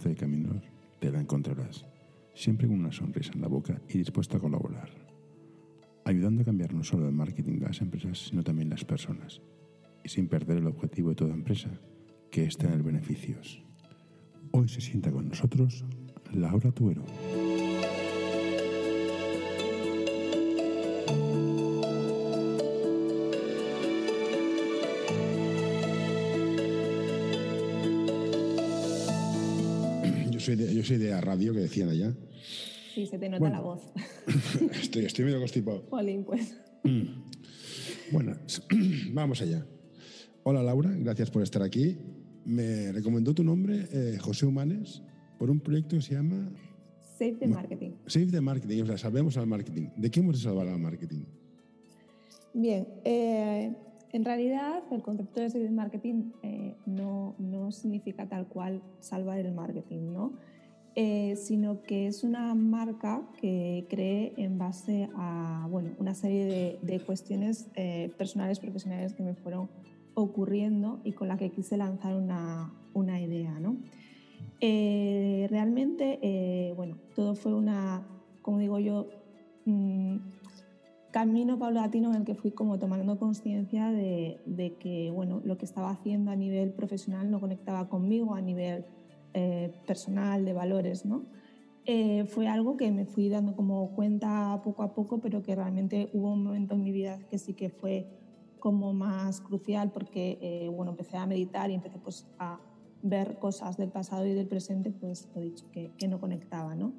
Cruce de caminos te la encontrarás, siempre con una sonrisa en la boca y dispuesta a colaborar, ayudando a cambiar no solo el marketing de las empresas, sino también las personas, y sin perder el objetivo de toda empresa, que es tener beneficios. Hoy se sienta con nosotros Laura Tuero. Soy, de, yo soy de la radio que decían allá. Sí, se te nota Bueno. la voz. Estoy, estoy medio constipado. Jolín, pues. Bueno, vamos allá. Hola Laura, gracias por estar aquí. Me recomendó tu nombre, eh, José Humanes, por un proyecto que se llama Save the Marketing. Save the Marketing. O sea, salvemos al marketing. ¿De qué hemos de salvar al marketing? Bien, eh, en realidad el concepto de Save the Marketing eh, no, no significa tal cual salvar el marketing, ¿no? Eh, sino que es una marca que cree en base a bueno, una serie de, cuestiones eh, personales, profesionales que me fueron ocurriendo y con la que quise lanzar una, una idea. ¿no? Eh, realmente, bueno, todo fue una, como digo yo, mm, camino paulatino en el que fui como tomando conciencia de, de que bueno, lo que estaba haciendo a nivel profesional no conectaba conmigo a nivel eh, personal, de valores, ¿no? Eh, fue algo que me fui dando como cuenta poco a poco, pero que realmente hubo un momento en mi vida que sí que fue como más crucial porque, eh, bueno, empecé a meditar y empecé pues a ver cosas del pasado y del presente, pues lo dicho, que, no conectaba, ¿no?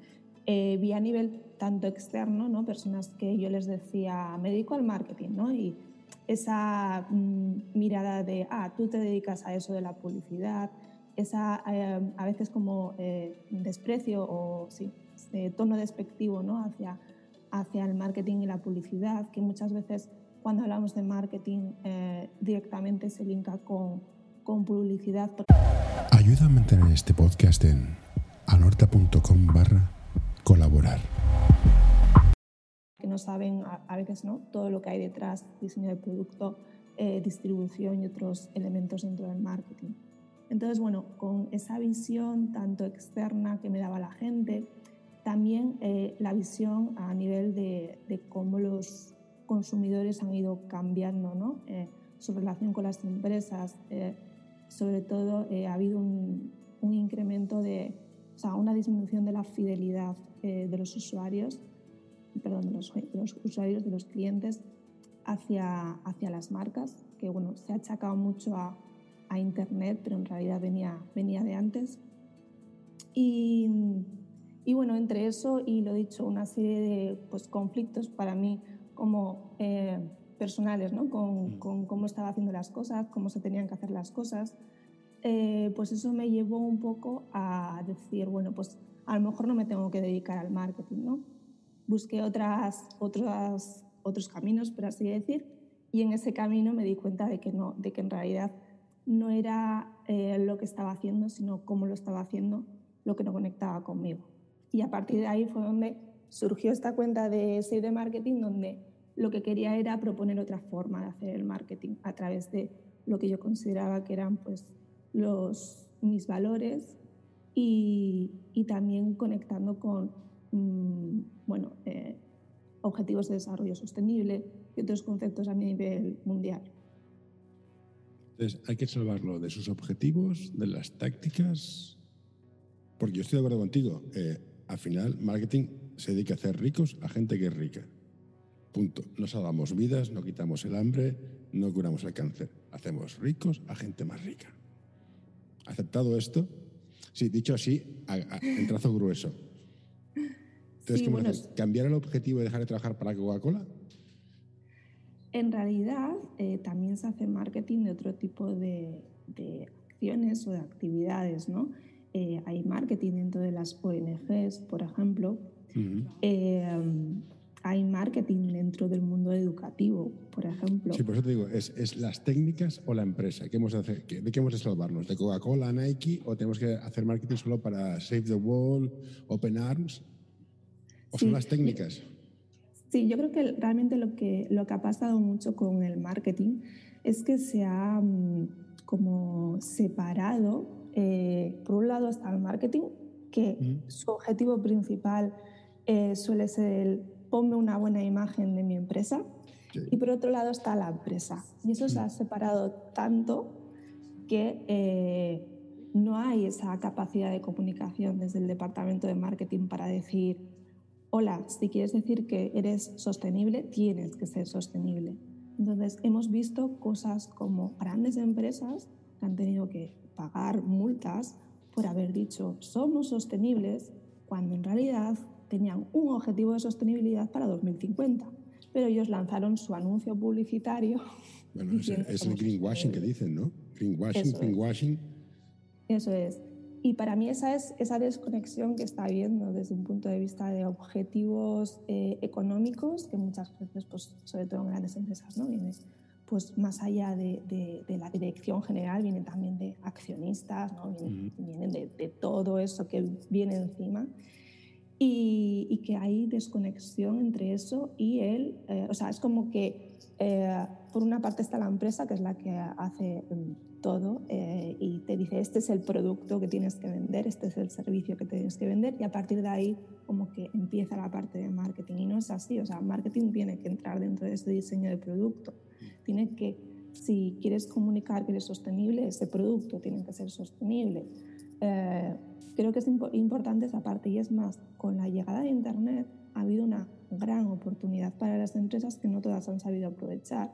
Eh, vi a nivel tanto externo, ¿no? Personas que yo les decía, me al marketing, ¿no? Y esa mm, mirada de, ah, tú te dedicas a eso de la publicidad, esa eh, a veces como eh, desprecio o sí, este tono despectivo ¿no? hacia, hacia el marketing y la publicidad, que muchas veces cuando hablamos de marketing eh, directamente se linka con, con publicidad. Ayuda a mantener este podcast en anorta.com barra colaborar. que no saben a, a veces ¿no? todo lo que hay detrás, diseño de producto, eh, distribución y otros elementos dentro del marketing. Entonces, bueno, con esa visión tanto externa que me daba la gente, también eh, la visión a nivel de, de, cómo los consumidores han ido cambiando ¿no? eh, su relación con las empresas. Eh, sobre todo, ha habido un, un, incremento de, o sea, una disminución de la fidelidad eh, de los usuarios, perdón, de los, de los, usuarios, de los clientes hacia, hacia las marcas, que bueno, se ha achacado mucho a a Internet, pero en realidad venía, venía de antes. Y, y, bueno, entre eso y lo dicho, una serie de pues, conflictos para mí como eh, personales, ¿no? Con, con, cómo estaba haciendo las cosas, cómo se tenían que hacer las cosas, eh, pues eso me llevó un poco a decir, bueno, pues a lo mejor no me tengo que dedicar al marketing, ¿no? Busqué otras, otras, otros caminos, por así decir, y en ese camino me di cuenta de que no, de que en realidad no era eh, lo que estaba haciendo, sino cómo lo estaba haciendo, lo que no conectaba conmigo. Y a partir de ahí fue donde surgió esta cuenta de Save de Marketing, donde lo que quería era proponer otra forma de hacer el marketing a través de lo que yo consideraba que eran pues, los, mis valores y, también conectando con mmm, bueno, eh, objetivos de desarrollo sostenible y otros conceptos a nivel mundial. Entonces, hay que salvarlo de sus objetivos, de las tácticas. Porque yo estoy de acuerdo contigo. Eh, al final, marketing se dedica a hacer ricos a gente que es rica. Punto. No salvamos vidas, no quitamos el hambre, no curamos el cáncer. Hacemos ricos a gente más rica. ¿Aceptado esto? Sí, dicho así, a, a, en trazo grueso. Entonces, sí, ¿cómo bueno? ¿Cambiar el objetivo y dejar de trabajar para Coca-Cola? En realidad, eh, también se hace marketing de otro tipo de, de acciones o de actividades, ¿no? Eh, hay marketing dentro de las ONGs, por ejemplo. Uh -huh. eh, hay marketing dentro del mundo educativo, por ejemplo. Sí, por eso te digo, ¿es, es las técnicas o la empresa? ¿Qué hemos de, hacer? ¿De qué hemos de salvarnos? ¿De Coca-Cola, Nike? ¿O tenemos que hacer marketing solo para Save the World, Open Arms? ¿O sí. son las técnicas? Sí, yo creo que realmente lo que, lo que ha pasado mucho con el marketing es que se ha como separado. Eh, por un lado está el marketing, que su objetivo principal eh, suele ser el ponme una buena imagen de mi empresa. Y por otro lado está la empresa. Y eso se ha separado tanto que eh, no hay esa capacidad de comunicación desde el departamento de marketing para decir, hola, si quieres decir que eres sostenible, tienes que ser sostenible. Entonces, hemos visto cosas como grandes empresas que han tenido que pagar multas por haber dicho somos sostenibles cuando en realidad tenían un objetivo de sostenibilidad para 2050. Pero ellos lanzaron su anuncio publicitario. Bueno, es, el greenwashing que dicen, ¿no? Greenwashing, Eso greenwashing. Es. Eso es. Y para mí esa es esa desconexión que está habiendo desde un punto de vista de objetivos eh, económicos, que muchas veces, pues, sobre todo en grandes empresas, ¿no? Viene pues, más allá de, de, la dirección general, vienen también de accionistas, ¿no? vienen, de, de, todo eso que viene encima. Y, y, que hay desconexión entre eso y él. Eh, o sea, es como que eh, por una parte está la empresa, que es la que hace mm, todo eh, y te dice, este es el producto que tienes que vender, este es el servicio que tienes que vender y a partir de ahí como que empieza la parte de marketing y no es así, o sea, marketing tiene que entrar dentro de ese diseño de producto, tiene que, si quieres comunicar que eres sostenible, ese producto tiene que ser sostenible. Eh, creo que es importante esa parte y es más, con la llegada de Internet ha habido una gran oportunidad para las empresas que no todas han sabido aprovechar.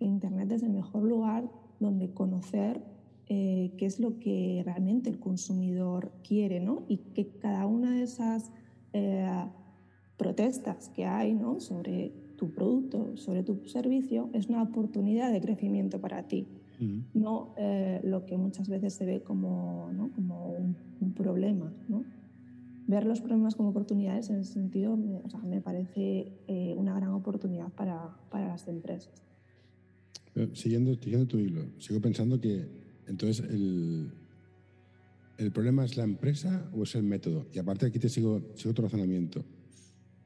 Internet es el mejor lugar donde conocer eh, qué es lo que realmente el consumidor quiere, ¿no? Y que cada una de esas eh, protestas que hay, ¿no? Sobre tu producto, sobre tu servicio, es una oportunidad de crecimiento para ti. No eh, lo que muchas veces se ve como, ¿no? como un, un problema, ¿no? ver los problemas como oportunidades en ese sentido me, o sea, me parece una gran oportunidad para, para las empresas. Siguiendo, siguiendo tu hilo, sigo pensando que entonces el, el problema es la empresa o es el método. Y aparte aquí te sigo, sigo tu razonamiento.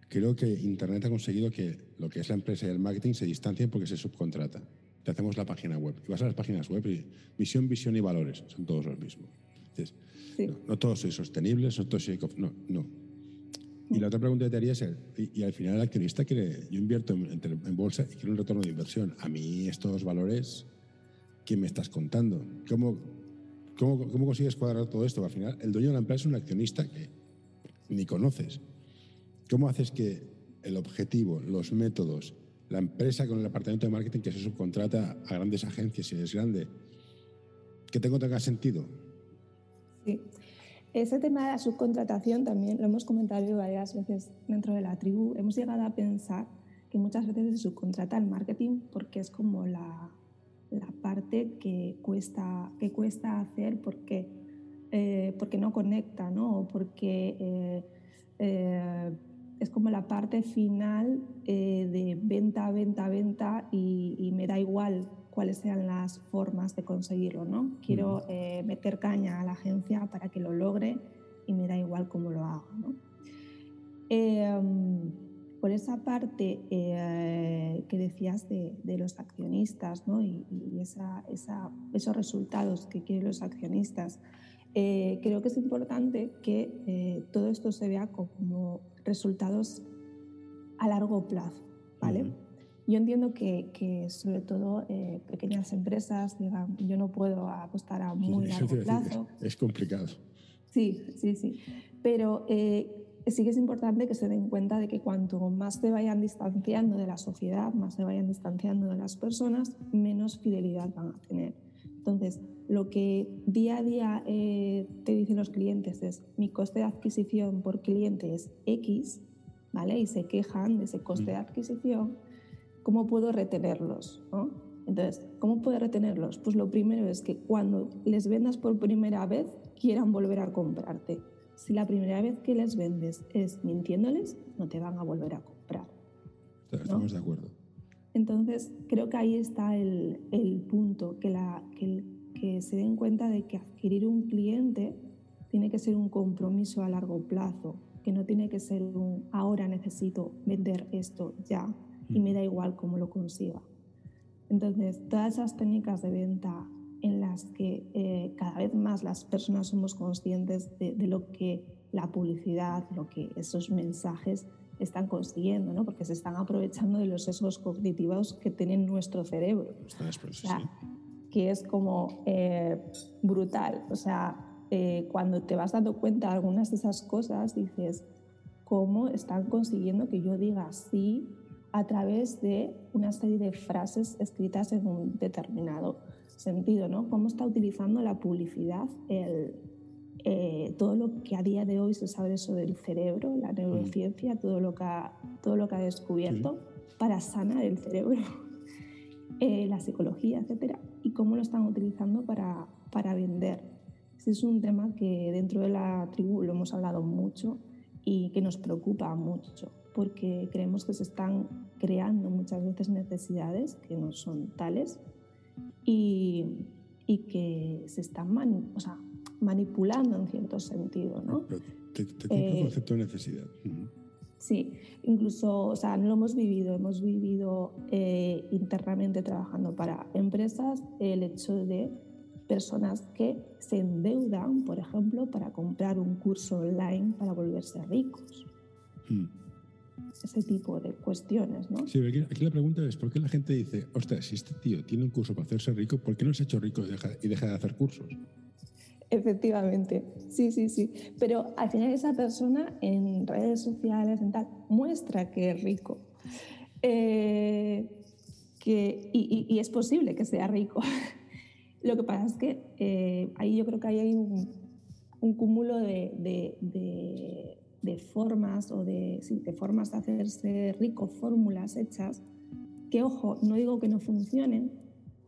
Creo que Internet ha conseguido que lo que es la empresa y el marketing se distancien porque se subcontrata. Te hacemos la página web. Y vas a las páginas web y misión, visión y valores son todos los mismos. Entonces, no, todos sois sostenibles, no todos sois... No, no. Y la otra pregunta que te haría es, y, al final el accionista quiere, yo invierto en, bolsa y quiero un retorno de inversión. A mí estos valores, ¿qué me estás contando? ¿Cómo, cómo, cómo consigues cuadrar todo esto? Al final, el dueño de la empresa es un accionista que ni conoces. ¿Cómo haces que el objetivo, los métodos, la empresa con el departamento de marketing que se subcontrata a grandes agencias, si es grande, que tengo tenga sentido? Sí. Ese tema de la subcontratación también lo hemos comentado varias veces dentro de la tribu. Hemos llegado a pensar que muchas veces se subcontrata el marketing porque es como la, la parte que cuesta, que cuesta hacer porque, eh, porque no conecta, ¿no? O porque eh, eh, es como la parte final de venta, venta, venta y, y me da igual cuáles sean las formas de conseguirlo. ¿no? Quiero eh, meter caña a la agencia para que lo logre y me da igual cómo lo haga. ¿no? Em, por esa parte eh, que decías de, los accionistas ¿no? y, esa, esos resultados que quieren los accionistas, eh, creo que es importante que todo esto se vea como resultados a largo plazo. ¿vale? Yo entiendo que, que sobre todo eh, pequeñas empresas digan, yo no puedo apostar a muy largo plazo. Es complicado. Sí, sí, sí. Pero eh, sí que es importante que se den cuenta de que cuanto más se vayan distanciando de la sociedad, más se vayan distanciando de las personas, menos fidelidad van a tener. Entonces, lo que día a día eh, te dicen los clientes es, mi coste de adquisición por cliente es X, ¿vale? Y se quejan de ese coste de mm. adquisición ¿cómo puedo retenerlos? Entonces, ¿cómo puedo retenerlos? Pues lo primero es que cuando les vendas por primera vez, quieran volver a comprarte. Si la primera vez que les vendes es mintiéndoles, no te van a volver a comprar. Estamos de acuerdo. Entonces, creo que ahí está el, punto, que, la, que, que se den cuenta de que adquirir un cliente tiene que ser un compromiso a largo plazo, que no tiene que ser un ahora necesito vender esto ya, y me da igual cómo lo consiga. Entonces, todas esas técnicas de venta en las que eh, cada vez más las personas somos conscientes de, lo que la publicidad, lo que esos mensajes están consiguiendo, ¿no? porque se están aprovechando de los sesgos cognitivos que tiene nuestro cerebro. Que es como eh, brutal. O sea, eh, cuando te vas dando cuenta de algunas de esas cosas, dices, ¿cómo están consiguiendo que yo diga sí a través de una serie de frases escritas en un determinado sentido, ¿no? Cómo está utilizando la publicidad, el, eh, todo lo que a día de hoy se sabe sobre el cerebro, la neurociencia, todo lo que ha, todo lo que ha descubierto para sanar el cerebro, eh, la psicología, etcétera, y cómo lo están utilizando para, para vender. Ese es un tema que dentro de la tribu lo hemos hablado mucho y que nos preocupa mucho porque creemos que se están creando muchas veces necesidades que no son tales y, y que se están o sea, manipulando en cierto sentido. ¿no? te, te el concepto de necesidad. Sí, incluso, o sea, no lo hemos vivido, hemos vivido eh, internamente trabajando para empresas el hecho de personas que se endeudan, por ejemplo, para comprar un curso online para volverse ricos. Mm ese tipo de cuestiones, ¿no? Sí, aquí, la pregunta es, ¿por qué la gente dice, ostras, si este tío tiene un curso para hacerse rico, ¿por qué no se ha hecho rico y deja, de hacer cursos? Efectivamente, sí, sí, sí. Pero al final esa persona en redes sociales, en tal, muestra que es rico. Eh, que, y, es posible que sea rico. Lo que pasa es que eh, ahí yo creo que hay un, un cúmulo de, de formas o de, de formas de hacerse rico, fórmulas hechas, que ojo, no digo que no funcionen,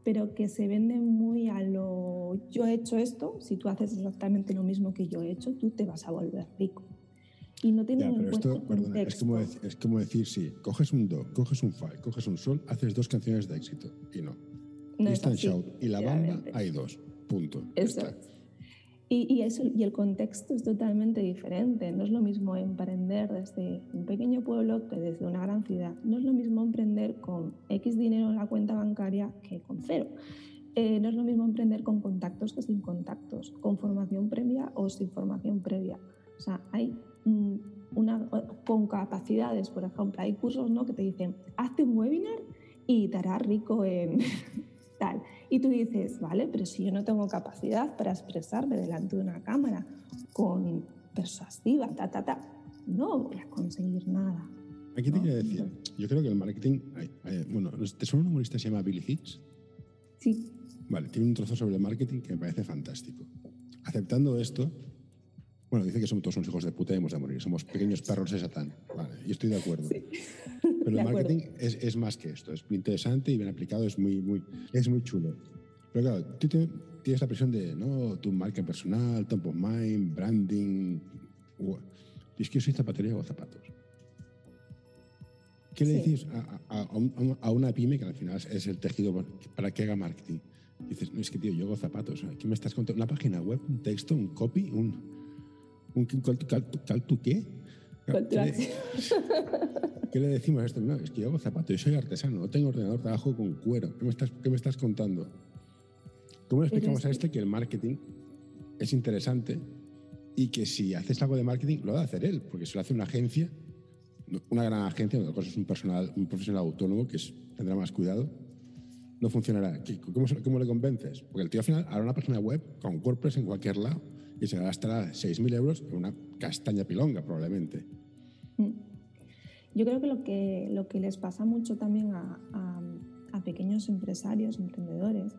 pero que se venden muy a lo yo he hecho esto, si tú haces exactamente lo mismo que yo he hecho, tú te vas a volver rico. Y no tienen en cuenta esto, es, como es como decir, sí, coges un do, coges un fa, coges un sol, haces dos canciones de éxito. Y no. no Instant Shout y la banda hay dos. Punto. Eso. Y, eso, y el contexto es totalmente diferente. No es lo mismo emprender desde un pequeño pueblo que desde una gran ciudad. No es lo mismo emprender con X dinero en la cuenta bancaria que con cero. Eh, no es lo mismo emprender con contactos que sin contactos, con formación previa o sin formación previa. O sea, hay una, con capacidades, por ejemplo, hay cursos ¿no? que te dicen, hazte un webinar y te harás rico en, Y tú dices, vale, pero si yo no tengo capacidad para expresarme delante de una cámara con persuasiva, ta, ta, ta, no voy a conseguir nada. Aquí te quiero decir, yo creo que el marketing, bueno, ¿te suena un humorista que se llama Billy Hicks? Sí. Vale, tiene un trozo sobre el marketing que me parece fantástico. Aceptando esto, bueno, dice que somos todos unos hijos de puta y hemos de morir. Somos pequeños perros de Satán. Vale, y estoy de acuerdo. Pero el marketing es, es, más que esto. Es muy interesante y bien aplicado, es muy, muy, es muy chulo. Pero claro, tú tienes la presión de, ¿no? Tu marca personal, top of mind, branding. Y es que yo soy zapatería o zapatos. ¿Qué le decís a, a, una pyme que al final es el tejido para que haga marketing? dices, no, es que tío, yo hago zapatos. ¿Qué me estás contando? ¿Una página web, un texto, un copy, un ¿Un cal, tu qué? ¿Qué le, decimos a esto? No, es que yo hago zapatos, yo soy artesano, no tengo ordenador, trabajo con cuero. ¿Qué me estás, qué me estás contando? ¿Cómo le explicamos a este que el marketing es interesante y que si haces algo de marketing lo va a hacer él? Porque si lo hace una agencia, una gran agencia, otra cosa es un, personal, un profesional autónomo que tendrá más cuidado, no funcionará. ¿Cómo, ¿Cómo, le convences? Porque el tío al final hará una página web con WordPress en cualquier lado y se gastará 6.000 euros en una castaña pilonga probablemente. Mm. Yo creo que lo que, lo que les pasa mucho también a, a, pequeños empresarios, emprendedores,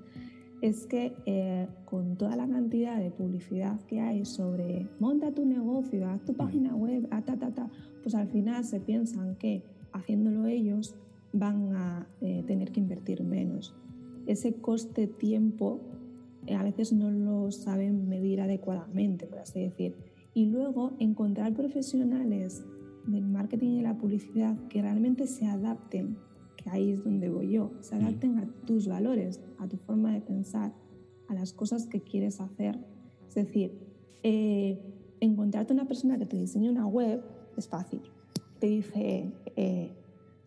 es que eh, con toda la cantidad de publicidad que hay sobre monta tu negocio, haz tu mm. página web, a ta, ta, ta, pues al final se piensan que haciéndolo ellos van a eh, tener que invertir menos. Ese coste tiempo a veces no lo saben medir adecuadamente, por así decir. Y luego encontrar profesionales del marketing y de la publicidad que realmente se adapten, que ahí es donde voy yo, se adapten a tus valores, a tu forma de pensar, a las cosas que quieres hacer. Es decir, eh, encontrarte una persona que te diseñe una web es fácil. Te dice, eh,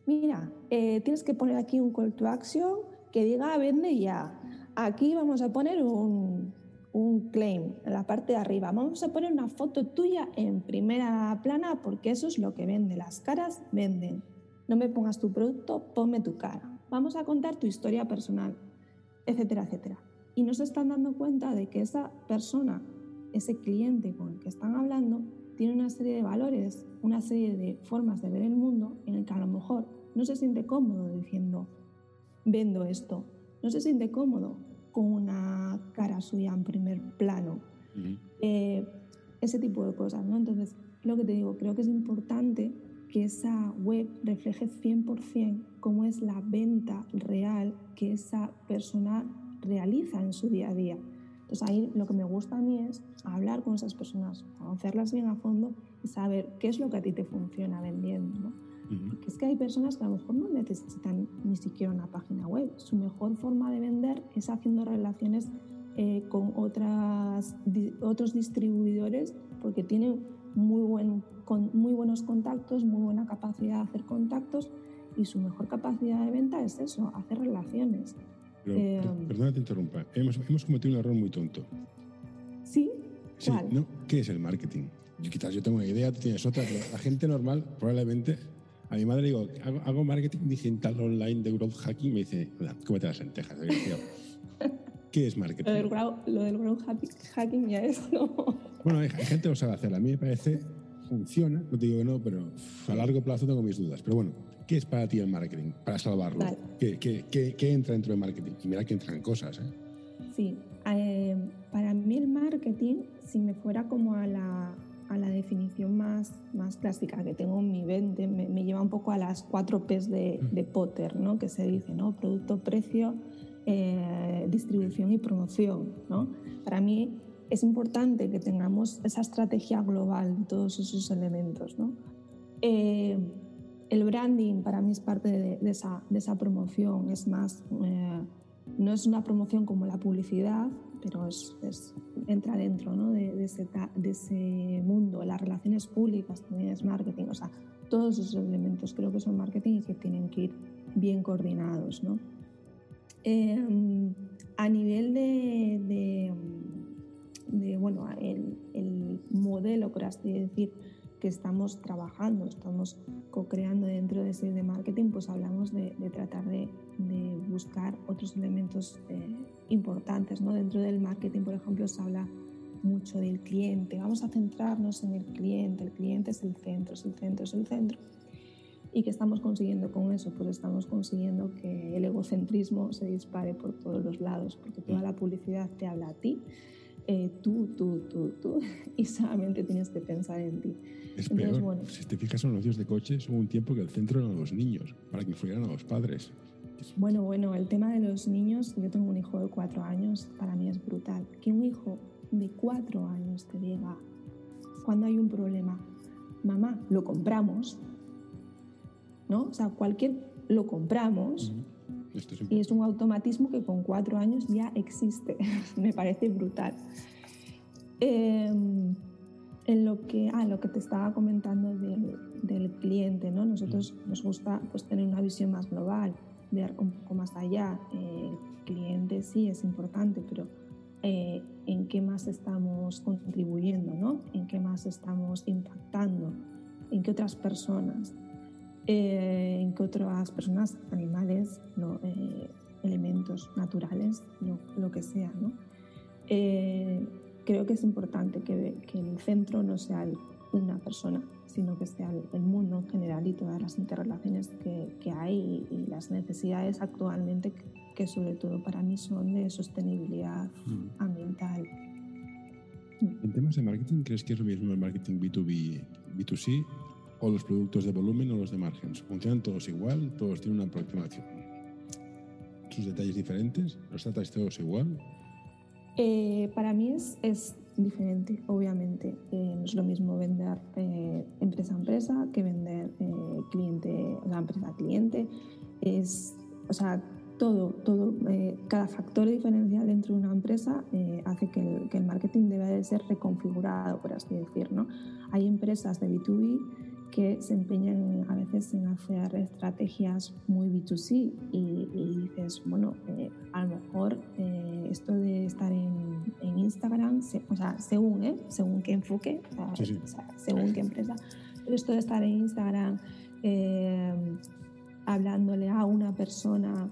mira, tienes que poner aquí un call to action que diga vende ya aquí vamos a poner un, un claim en la parte de arriba. Vamos a poner una foto tuya en primera plana porque eso es lo que vende. Las caras venden. No me pongas tu producto, ponme tu cara. Vamos a contar tu historia personal, etcétera, etcétera. Y no se están dando cuenta de que esa persona, ese cliente con el que están hablando, tiene una serie de valores, una serie de formas de ver el mundo en el que a lo mejor no se siente cómodo diciendo, vendo esto. No se siente cómodo con una cara suya en primer plano. Eh, ese tipo de cosas, ¿no? Entonces, lo que te digo, creo que es importante que esa web refleje 100% cómo es la venta real que esa persona realiza en su día a día. Entonces ahí lo que me gusta a mí es hablar con esas personas, conocerlas bien a fondo y saber qué es lo que a ti te funciona vendiendo. Porque es que hay personas que a lo mejor no necesitan ni siquiera una página web. Su mejor forma de vender es haciendo relaciones eh, con otras, otros distribuidores porque tienen muy, buen, con, muy buenos contactos, muy buena capacidad de hacer contactos y su mejor capacidad de venta es eso, hacer relaciones. Eh, perdona te interrumpa, hemos, hemos, cometido un error muy tonto. ¿Sí? Sí, ¿no? ¿Qué es el marketing? Yo, quizás yo tengo una idea, tú tienes otra, la gente normal probablemente... A mi madre digo, hago, marketing digital online de growth hacking, me dice, cómete las lentejas, ¿Qué es marketing? Lo del, growth hacking ya es, ¿no? Bueno, hay, gente que lo sabe hacer. A mí me parece, funciona, no te digo que no, pero a largo plazo tengo mis dudas. Pero bueno, ¿Qué es para ti el marketing? Para salvarlo. ¿Qué, qué, qué, entra dentro del marketing? Y mira que entran cosas. ¿eh? Sí. Eh, para mí el marketing, si me fuera como a la, a la definición más, más clásica que tengo en mi mente, me, lleva un poco a las cuatro P's de, de, Potter, ¿no? que se dice, ¿no? producto, precio, eh, distribución y promoción. ¿no? Para mí es importante que tengamos esa estrategia global de todos esos elementos. ¿no? Eh, el branding para mí es parte de, esa, de esa, promoción, es más, eh, no es una promoción como la publicidad, pero entra dentro de, ese, mundo. Las relaciones públicas también es marketing, o sea, todos esos elementos creo que son marketing y que tienen que ir bien coordinados. ¿no? Em, a nivel de, de, bueno, el, el modelo, por así decir, que estamos trabajando, estamos co-creando dentro de ese de marketing, pues hablamos de, tratar de, buscar otros elementos eh, importantes. ¿no? Dentro del marketing, por ejemplo, se habla mucho del cliente. Vamos a centrarnos en el cliente. El cliente es el centro, es el centro, es el centro. ¿Y qué estamos consiguiendo con eso? Pues estamos consiguiendo que el egocentrismo se dispare por todos los lados, porque toda la publicidad te habla a ti, eh, tú, tú, tú, tú, y solamente tienes que pensar en ti. Es peor. Si te fijas en los anuncios de coches, hubo un tiempo que el centro eran los niños, para que influyeran a los padres. Bueno, bueno, el tema de los niños, yo tengo un hijo de cuatro años, para mí es brutal. Que un hijo de cuatro años te diga, cuando hay un problema, mamá, lo compramos, ¿no? O sea, cualquier, lo compramos. Y es un automatismo que con cuatro años ya existe. Me parece brutal. Eh, en lo que, ah, lo que te estaba comentando del, del, cliente, ¿no? Nosotros nos gusta pues, tener una visión más global, ver un poco más allá. Eh, el cliente sí es importante, pero eh, en qué más estamos contribuyendo, ¿no? En qué más estamos impactando, en qué otras personas, eh, en qué otras personas, animales, ¿no? elementos naturales, lo, lo, que sea, ¿no? creo que es importante que, que el centro no sea una persona, sino que sea el, mundo en general y todas las interrelaciones que, que hay y, las necesidades actualmente que, sobre todo para mí son de sostenibilidad mm. ambiental. En temas de marketing, ¿crees que es lo mismo el marketing B2B, B2C o los productos de volumen o los de márgenes? ¿Funcionan todos igual? ¿Todos tienen una aproximación? ¿Sus detalles diferentes? ¿Los tratáis todos igual? Eh, para mí es, es, diferente, obviamente. Eh, no es lo mismo vender eh, empresa a empresa que vender cliente, o sea, empresa a cliente. Es, o sea, todo, todo cada factor diferencial dentro de una empresa hace que el, que el, marketing debe de ser reconfigurado, por así decir. ¿no? Hay empresas de B2B que se empeñan a veces en hacer estrategias muy B2C y, dices, bueno, eh, a lo mejor eh, esto de estar en, Instagram, o sea, según, ¿eh? según qué enfoque, según qué empresa, pero esto de estar en Instagram hablándole a una persona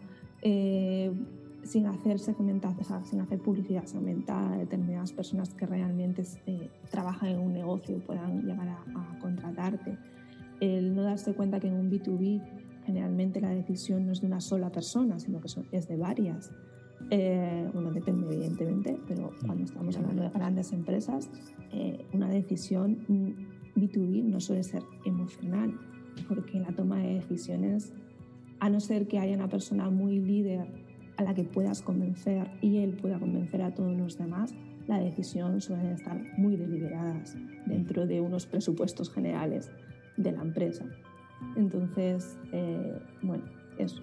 sin hacer segmentación, sin hacer publicidad segmentada a determinadas personas que realmente trabajan en un negocio puedan llegar a contratarte el no darse cuenta que en un B2B generalmente la decisión no es de una sola persona, sino que es de varias. Eh, bueno, depende evidentemente, pero cuando estamos hablando de grandes empresas, eh, una decisión B2B no suele ser emocional, porque la toma de decisiones, a no ser que haya una persona muy líder a la que puedas convencer y él pueda convencer a todos los demás, la decisión suelen estar muy deliberadas dentro de unos presupuestos generales de la empresa. Entonces, eh, bueno,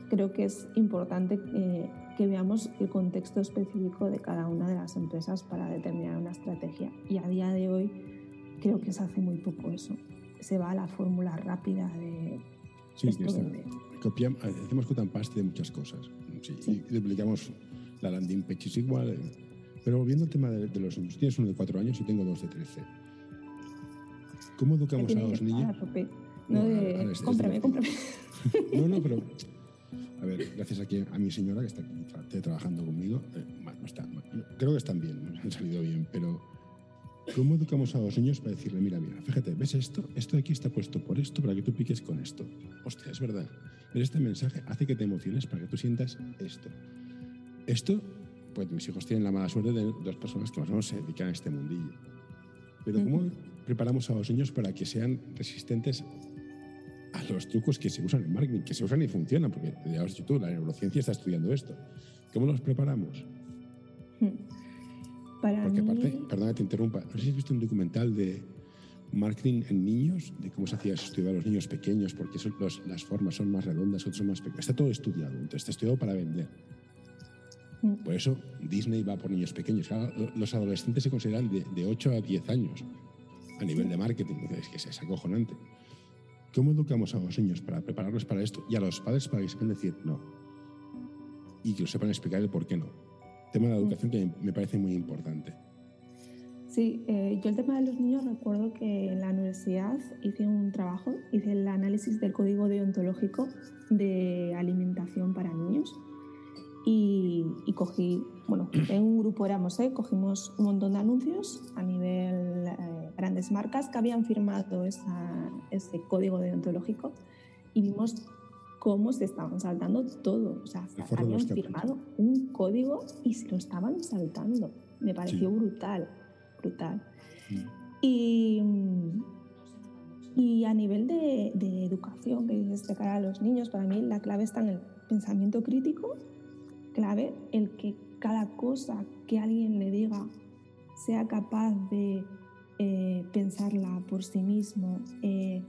creo que es importante eh, que veamos el contexto específico de cada una de las empresas para determinar una estrategia. Y a día de hoy creo que se hace muy poco eso. Se va a la fórmula rápida de... Sí, esto Copiamos, hacemos and paste de muchas cosas. Sí, Y duplicamos la landing page es igual. Eh. Pero volviendo al tema de, los niños, tienes uno de cuatro años y tengo dos de 13. ¿Cómo educamos a los niños? No, de, cómprame, cómprame. No, no, pero a ver, gracias aquí a mi señora que está aquí trabajando conmigo, eh, no está, creo que están bien, han salido bien, pero ¿cómo educamos a los niños para decirle, mira, mira, fíjate, ¿ves esto? Esto de aquí está puesto por esto para que tú piques con esto. Hostia, es verdad. Pero este mensaje hace que te emociones para que tú sientas esto. Esto, pues mis hijos tienen la mala suerte de dos personas que más o menos se dedican a este mundillo. Pero ¿cómo preparamos a los niños para que sean resistentes a los trucos que se usan en marketing, que se usan y funcionan, porque ya dicho tú, la neurociencia está estudiando esto. ¿Cómo los preparamos? Hmm. Para porque aparte, perdona que te interrumpa, no sé si has visto un documental de marketing en niños, de cómo se hacía estudiar a los niños pequeños, porque las formas son más redondas, otras son más pequeñas. Está todo estudiado, entonces está estudiado para vender. Hmm. Por eso Disney va por niños pequeños. los adolescentes se consideran de, de 8 a 10 años a nivel de marketing. Es que es acojonante. ¿Cómo educamos a los niños para prepararlos para esto y a los padres para que sepan decir no? Y que lo sepan explicar el por qué no. Tema de la educación que me parece muy importante. Sí, eh, yo el tema de los niños recuerdo que en la universidad hice un trabajo, hice el análisis del código deontológico de alimentación para niños y, cogí, bueno, en un grupo éramos, ¿eh? cogimos un montón de anuncios a nivel eh, grandes marcas que habían firmado ese código deontológico y vimos cómo se estaban saltando todo. O sea, habían firmado un código y se lo estaban saltando. Me pareció brutal, brutal. Mm. Y, y a nivel de, de educación, que dices de cara a los niños, para mí la clave está en el pensamiento crítico clave el que cada cosa que alguien le diga sea capaz de eh, pensarla por sí mismo, eh,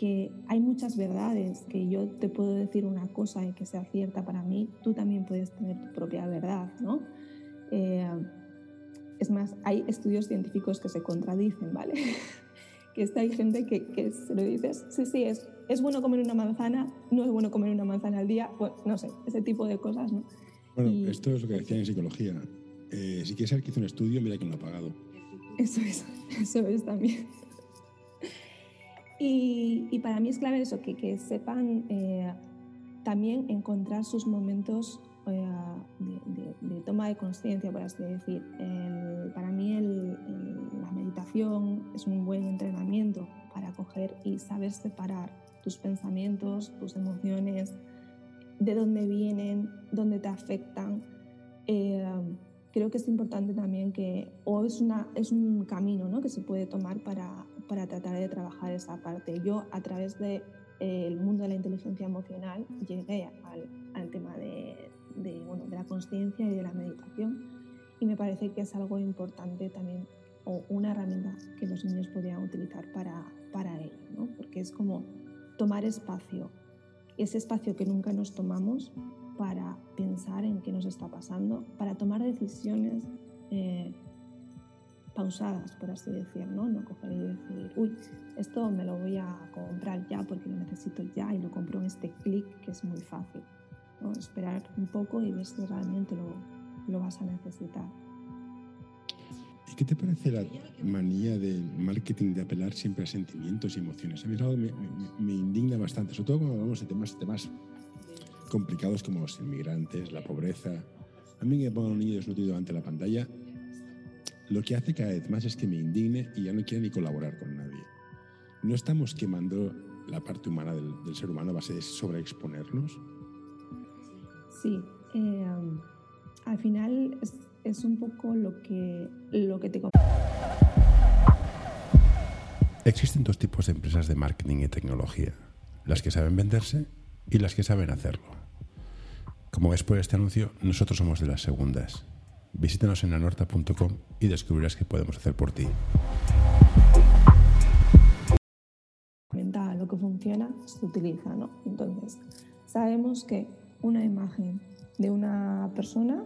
que hay muchas verdades, que yo te puedo decir una cosa y que sea cierta para mí, tú también puedes tener tu propia verdad, ¿no? Eh, es más, hay estudios científicos que se contradicen, ¿vale? que está, hay gente que, que, se lo dices, sí, sí, es, es bueno comer una manzana, no es bueno comer una manzana al día, pues no sé, ese tipo de cosas, ¿no? Bueno, esto es lo que decían en psicología. Eh, si quieres saber que hizo un estudio, mira quién lo ha pagado. Eso es, eso es también. Y, y para mí es clave eso, que, que sepan eh, también encontrar sus momentos eh, de, toma de conciencia, por así decir. para mí la meditación es un buen entrenamiento para coger y saber separar tus pensamientos, tus emociones, de dónde vienen, dónde te afectan. Eh, creo que es importante también que, o es, una, es un camino ¿no? que se puede tomar para, para tratar de trabajar esa parte. Yo a través del de, eh, mundo de la inteligencia emocional llegué al, al tema de, de, bueno, de la conciencia y de la meditación y me parece que es algo importante también o una herramienta que los niños podrían utilizar para, para ello, ¿no? porque es como tomar espacio, ese espacio que nunca nos tomamos para pensar en qué nos está pasando, para tomar decisiones, eh, pausadas, por así decir, ¿no? No coger y decir, uy, esto me lo voy a comprar ya porque lo necesito ya y lo compro en este clic que es muy fácil. ¿no? Esperar un poco y ver si realmente lo, lo vas a necesitar. ¿Y qué te parece la manía del marketing de apelar siempre a sentimientos y emociones? A mí me, me- me indigna bastante, sobre todo cuando hablamos de temas, temas complicados como los inmigrantes, la pobreza. A mí que me pongan un niño desnutrido ante la pantalla, lo que hace cada vez más es que me indigne y ya no quiero ni colaborar con nadie. ¿No estamos quemando la parte humana del, del ser humano a base de sobreexponernos? Sí, eh, al final es, es un poco lo que, lo que te Existen dos tipos de empresas de marketing y tecnología, las que saben venderse y las que saben hacerlo. Como ves por este anuncio, nosotros somos de las segundas. Visítanos en anorta.com y descubrirás qué podemos hacer por ti. lo que funciona se utiliza, ¿no? Entonces, sabemos que una imagen de una persona,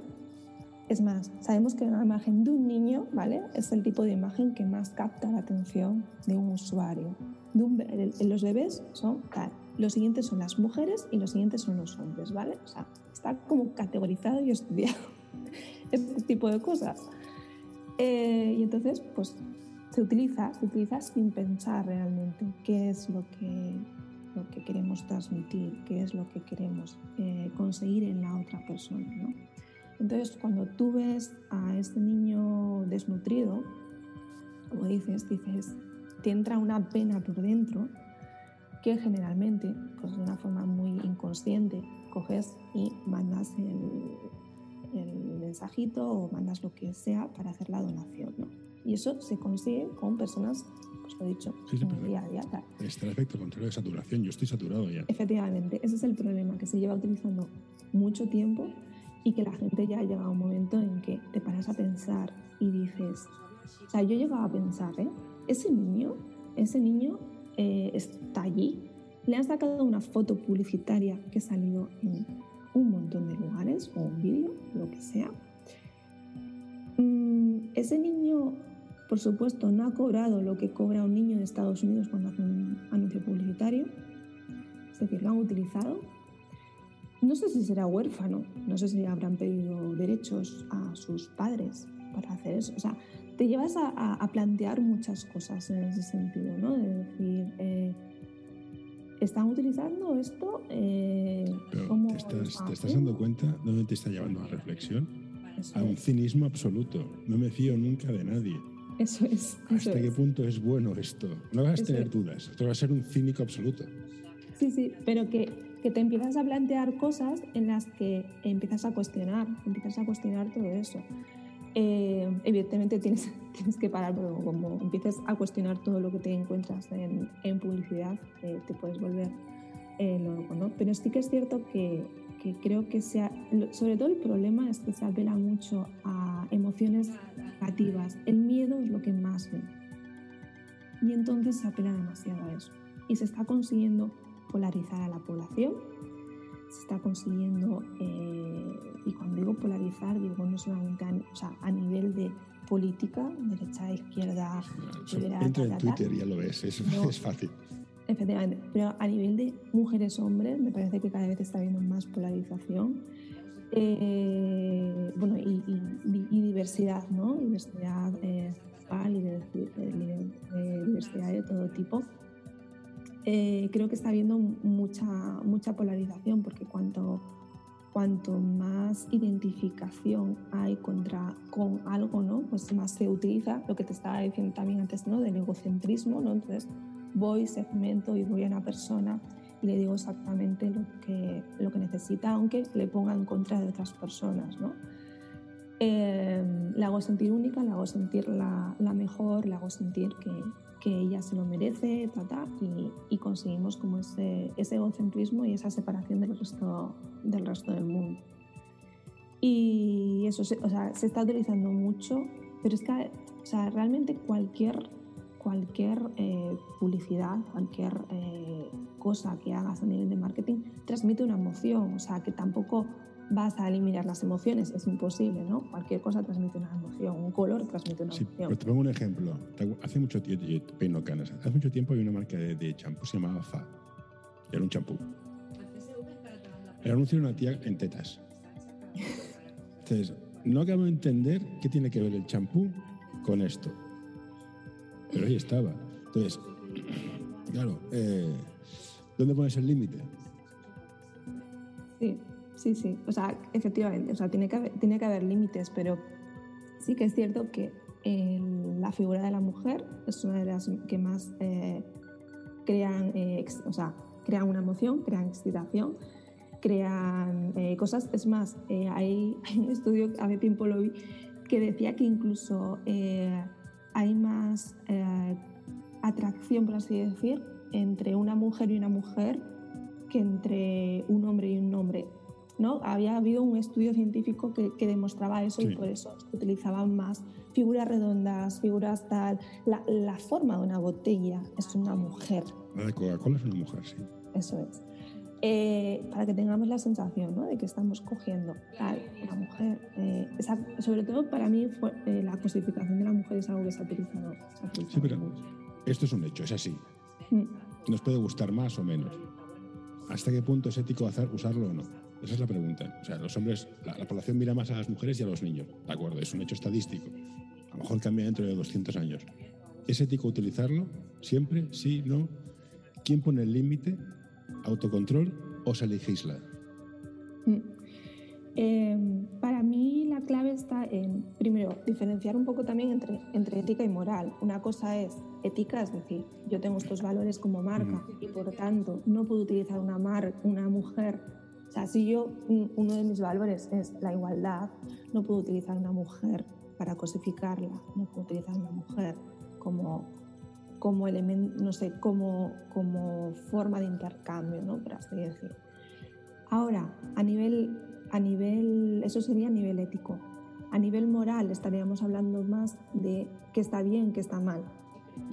es más, sabemos que una imagen de un niño, ¿vale? Es el tipo de imagen que más capta la atención de un usuario. De un los bebés son tal, los siguientes son las mujeres y los siguientes son los hombres, ¿vale? O sea, está como categorizado y estudiado este tipo de cosas. Eh, y entonces, pues se utiliza, se utiliza sin pensar realmente qué es lo que, lo que queremos transmitir, qué es lo que queremos eh, conseguir en la otra persona. ¿no? Entonces, cuando tú ves a este niño desnutrido, como dices, dices, te entra una pena por dentro que generalmente, pues de una forma muy inconsciente, coges y mandas el, el mensajito o mandas lo que sea para hacer la donación. ¿no? Y eso se consigue con personas, pues lo he dicho, Sí, sí, día a día. tal. Está el efecto contrario de saturación. Yo estoy saturado ya. Efectivamente, ese es el problema, que se lleva utilizando mucho tiempo y que la gente ya ha llegado a un momento en que te paras a pensar y dices, o sea, yo he llegado a pensar, ¿eh? Ese niño, ese niño eh, está allí, le han sacado una foto publicitaria que ha salido en un montón de lugares o un vídeo, lo que sea. Mm, ese niño, por supuesto, no ha cobrado lo que cobra un niño de Estados Unidos cuando hace un anuncio publicitario. Es decir, lo han utilizado. No sé si será huérfano, no sé si habrán pedido derechos a sus padres para hacer eso. O sea, te llevas a, a- a plantear muchas cosas en ese sentido, ¿no? De decir, eh, ¿están utilizando esto? Eh, ¿cómo te estás, te estás dando cuenta dónde te está llevando la reflexión. Eso A un es, cinismo absoluto. No me fío nunca de nadie. eso es. eso ¿Hasta qué es. punto es bueno esto? No vas a tener es. dudas. Esto va a ser un cínico absoluto. Sí, sí, pero que, que te empiezas a plantear cosas en las que empiezas a cuestionar, empiezas a cuestionar todo eso. Eh, evidentemente tienes, tienes que parar, pero como empieces a cuestionar todo lo que te encuentras en, en publicidad, eh, te puedes volver eh, loco, ¿no? Pero sí que es cierto que, que creo que sea, sobre todo el problema es que se apela mucho a emociones negativas. El miedo es lo que más ven. Y entonces se apela demasiado a eso. Y se está consiguiendo polarizar a la población, se está consiguiendo, eh, y cuando digo polarizar, digo no solamente a, o sea, a nivel de política, derecha, izquierda, Eso, liberal, entra en. Twitter ya lo ves. Es, No. es fácil. Efectivamente, pero a nivel de mujeres-hombres me parece que cada vez está habiendo más polarización. Eh, bueno, y, y- y diversidad, ¿no? Diversidad eh, sexual y de, de- de- de diversidad de todo tipo. Eh, creo que está habiendo mucha, mucha polarización porque cuanto, cuanto más identificación hay contra, con algo, ¿no? Pues más se utiliza lo que te estaba diciendo también antes, ¿no? Del egocentrismo, ¿no? Entonces, voy, segmento y voy a una persona y le digo exactamente lo que, lo que necesita, aunque le ponga en contra de otras personas. ¿no? Eh, la hago sentir única, la hago sentir la, la mejor, la hago sentir que, que ella se lo merece, ta, ta, y, y conseguimos como ese, ese egocentrismo y esa separación del resto, del resto del mundo. Y eso se, o sea, se está utilizando mucho, pero es que o sea, realmente cualquier cualquier eh, publicidad, cualquier eh, cosa que hagas a nivel de marketing, transmite una emoción. O sea, que tampoco vas a eliminar las emociones, es imposible, ¿no? Cualquier cosa transmite una emoción, un color transmite una Sí, emoción. pero te pongo un ejemplo. Hace mucho tiempo, yo peino canas. Hace mucho tiempo había una marca de, de champú, se llamaba Fa. Era un champú. El anuncio era una tía en tetas. Entonces, no acabo de entender qué tiene que ver el champú con esto. Pero ahí estaba. Entonces, claro, eh, ¿dónde pones el límite? Sí, sí, sí. O sea, efectivamente, o sea, tiene que haber, tiene que haber límites, pero sí que es cierto que la figura de la mujer es una de las que más eh, crean, eh, o sea, crean una emoción, crean excitación, crean eh, cosas. Es más, hay, un estudio, hace tiempo lo vi, que decía que incluso hay más atracción, por así decir, entre una mujer y una mujer que entre un hombre y un hombre. ¿No? Había habido un estudio científico que, que demostraba eso Sí. y por eso se utilizaban más figuras redondas, figuras tal. La, la forma de una botella es una mujer, La de Coca-Cola es una mujer, sí. eso es. Eh, para que tengamos la sensación ¿no? de que estamos cogiendo tal, una mujer. eh, esa- sobre todo para mí fue, eh, la cosificación de la mujer es algo que se ha utilizado. se ha utilizado Sí, pero mucho. esto es un hecho, es así. Mm. Nos puede gustar más o menos. ¿Hasta qué punto es ético hacer, usarlo o no? Esa es la pregunta. O sea, los hombres, la, la población mira más a las mujeres y a los niños. De acuerdo, es un hecho estadístico. A lo mejor cambia dentro de 200 años. ¿Es ético utilizarlo? ¿Siempre? ¿Sí? ¿No? ¿Quién pone el límite? ¿Autocontrol o se legisla? Mm. Eh, para mí la clave está en, primero, diferenciar un poco también entre, entre ética y moral. Una cosa es ética, es decir, yo tengo estos valores como marca y por tanto no puedo utilizar una, mar, una mujer. Sea, si yo, un- uno de mis valores es la igualdad, no puedo utilizar una mujer para cosificarla, no puedo utilizar una mujer como, como elemento, no sé, como, como forma de intercambio, ¿no? Por así decir. Ahora, a nivel, a nivel, eso sería a nivel ético. A nivel moral estaríamos hablando más de qué está bien, qué está mal.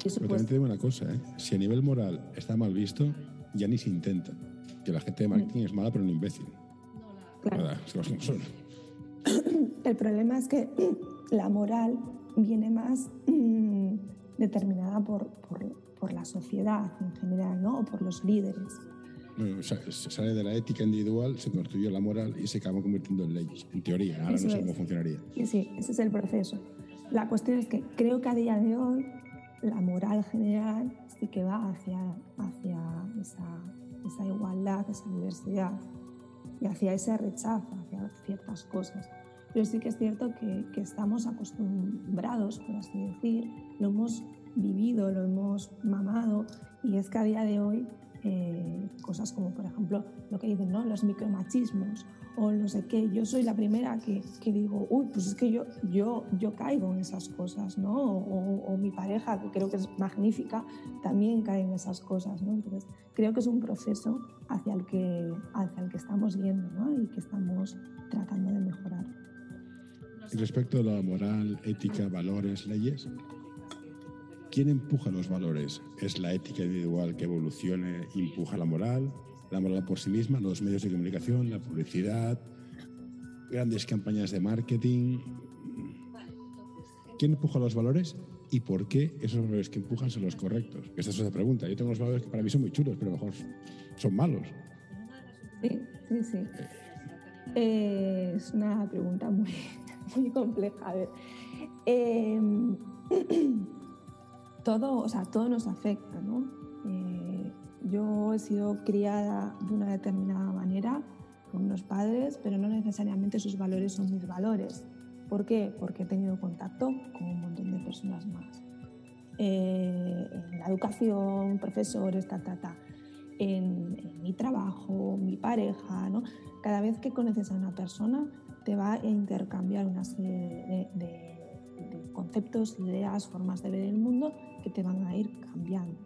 Eso Pero pues, también te digo una cosa, ¿eh? si a nivel moral está mal visto, ya ni se intenta. Que la gente de marketing es mala pero no imbécil. claro. ¿Verdad? Es que como son. El problema es que la moral viene más mm, determinada por, por, por la sociedad en general, ¿no? O por los líderes. Bueno, o sea, se sale de la ética individual, se construyó la moral y se acabó convirtiendo en leyes. En teoría, ahora Eso no sé es. cómo funcionaría. Sí, sí, ese es el proceso. La cuestión es que creo que a día de hoy la moral general sí que va hacia, hacia esa, esa igualdad, esa diversidad y hacia ese rechazo hacia ciertas cosas. Pero sí que es cierto que, que estamos acostumbrados, por así decir, lo hemos vivido, lo hemos mamado y es que a día de hoy eh, cosas como, por ejemplo, lo que dicen, ¿no? Los micromachismos o no sé qué. Yo soy la primera que, que digo, uy, pues es que yo, yo, yo caigo en esas cosas, ¿no? O, o mi pareja, que creo que es magnífica, también cae en esas cosas, ¿no? Entonces, creo que es un proceso hacia el que, hacia el que estamos yendo, ¿no? Y que estamos tratando de mejorar. Respecto a la moral, ética, valores, leyes, ¿quién empuja los valores? ¿Es la ética individual que evolucione empuja la moral? ¿La moral por sí misma? ¿Los medios de comunicación? ¿La publicidad? ¿Grandes campañas de marketing? ¿Quién empuja los valores y por qué esos valores que empujan son los correctos? Esta es otra pregunta. Yo tengo los valores que para mí son muy chulos, pero a lo mejor son malos. Sí, sí, sí. Es una pregunta muy, muy compleja. A ver, em, todo, o sea, todo nos afecta, ¿no? Eh, yo he sido criada de una determinada manera con unos padres, pero no necesariamente sus valores son mis valores. ¿Por qué? Porque he tenido contacto con un montón de personas más. Eh, en la educación, profesores, ta, ta, ta. En, en mi trabajo, mi pareja, ¿no? Cada vez que conoces a una persona, te va a intercambiar una serie de, de- de conceptos, ideas, formas de ver el mundo que te van a ir cambiando.